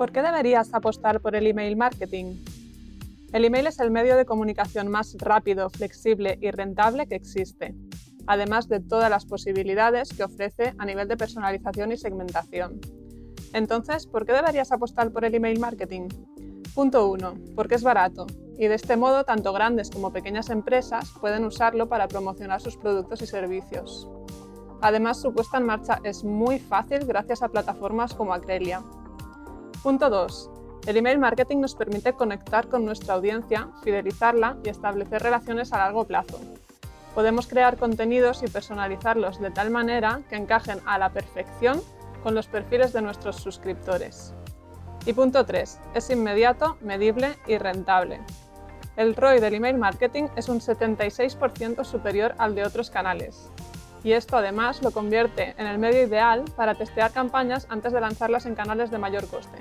¿Por qué deberías apostar por el email marketing? El email es el medio de comunicación más rápido, flexible y rentable que existe, además de todas las posibilidades que ofrece a nivel de personalización y segmentación. Entonces, ¿por qué deberías apostar por el email marketing? Punto 1. Porque es barato, y de este modo tanto grandes como pequeñas empresas pueden usarlo para promocionar sus productos y servicios. Además, su puesta en marcha es muy fácil gracias a plataformas como Acrelia, Punto 2. El email marketing nos permite conectar con nuestra audiencia, fidelizarla y establecer relaciones a largo plazo. Podemos crear contenidos y personalizarlos de tal manera que encajen a la perfección con los perfiles de nuestros suscriptores. Y punto 3. Es inmediato, medible y rentable. El ROI del email marketing es un 76% superior al de otros canales. Y esto además lo convierte en el medio ideal para testear campañas antes de lanzarlas en canales de mayor coste.